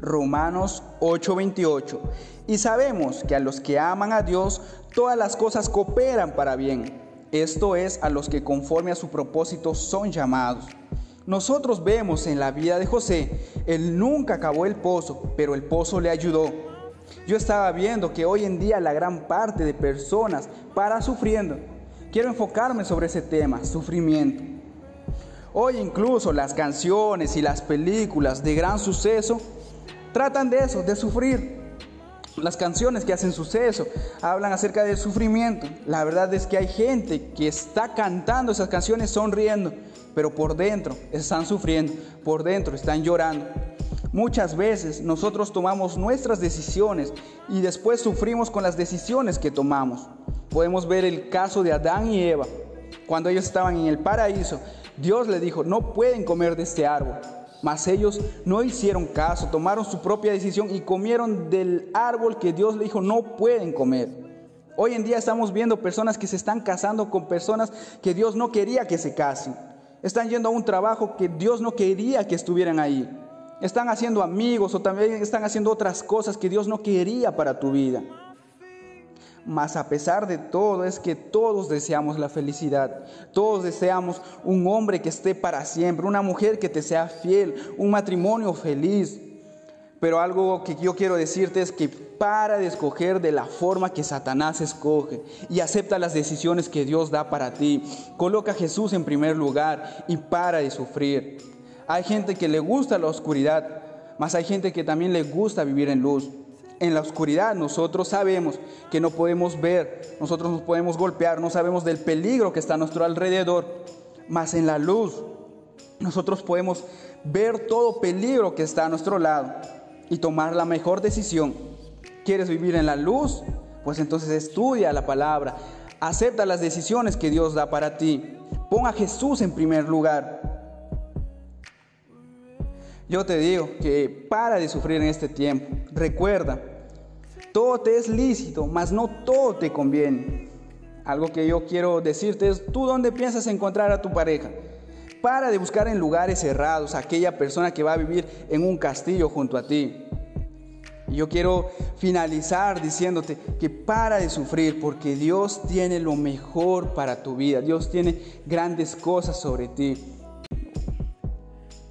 Romanos 8:28. Y sabemos que a los que aman a Dios, todas las cosas cooperan para bien. Esto es a los que conforme a su propósito son llamados. Nosotros vemos en la vida de José, él nunca acabó el pozo, pero el pozo le ayudó. Yo estaba viendo que hoy en día la gran parte de personas para sufriendo. Quiero enfocarme sobre ese tema, sufrimiento. Hoy incluso las canciones y las películas de gran suceso tratan de eso, de sufrir. Las canciones que hacen suceso hablan acerca del sufrimiento. La verdad es que hay gente que está cantando esas canciones sonriendo, pero por dentro están sufriendo, por dentro están llorando. Muchas veces nosotros tomamos nuestras decisiones y después sufrimos con las decisiones que tomamos. Podemos ver el caso de Adán y Eva. Cuando ellos estaban en el paraíso, Dios les dijo, no pueden comer de este árbol. Mas ellos no hicieron caso, tomaron su propia decisión y comieron del árbol que Dios le dijo no pueden comer. Hoy en día estamos viendo personas que se están casando con personas que Dios no quería que se casen. Están yendo a un trabajo que Dios no quería que estuvieran ahí. Están haciendo amigos o también están haciendo otras cosas que Dios no quería para tu vida. Mas a pesar de todo es que todos deseamos la felicidad. Todos deseamos un hombre que esté para siempre, una mujer que te sea fiel, un matrimonio feliz. Pero algo que yo quiero decirte es que para de escoger de la forma que Satanás escoge y acepta las decisiones que Dios da para ti. Coloca a Jesús en primer lugar y para de sufrir. Hay gente que le gusta la oscuridad, mas hay gente que también le gusta vivir en luz en la oscuridad nosotros sabemos que no podemos ver, nosotros nos podemos golpear, no sabemos del peligro que está a nuestro alrededor, mas en la luz nosotros podemos ver todo peligro que está a nuestro lado y tomar la mejor decisión. ¿Quieres vivir en la luz? Pues entonces estudia la palabra, acepta las decisiones que Dios da para ti, pon a Jesús en primer lugar. Yo te digo que para de sufrir en este tiempo. Recuerda, todo te es lícito, mas no todo te conviene. Algo que yo quiero decirte es, ¿tú dónde piensas encontrar a tu pareja? Para de buscar en lugares cerrados a aquella persona que va a vivir en un castillo junto a ti. Y yo quiero finalizar diciéndote que para de sufrir porque Dios tiene lo mejor para tu vida. Dios tiene grandes cosas sobre ti.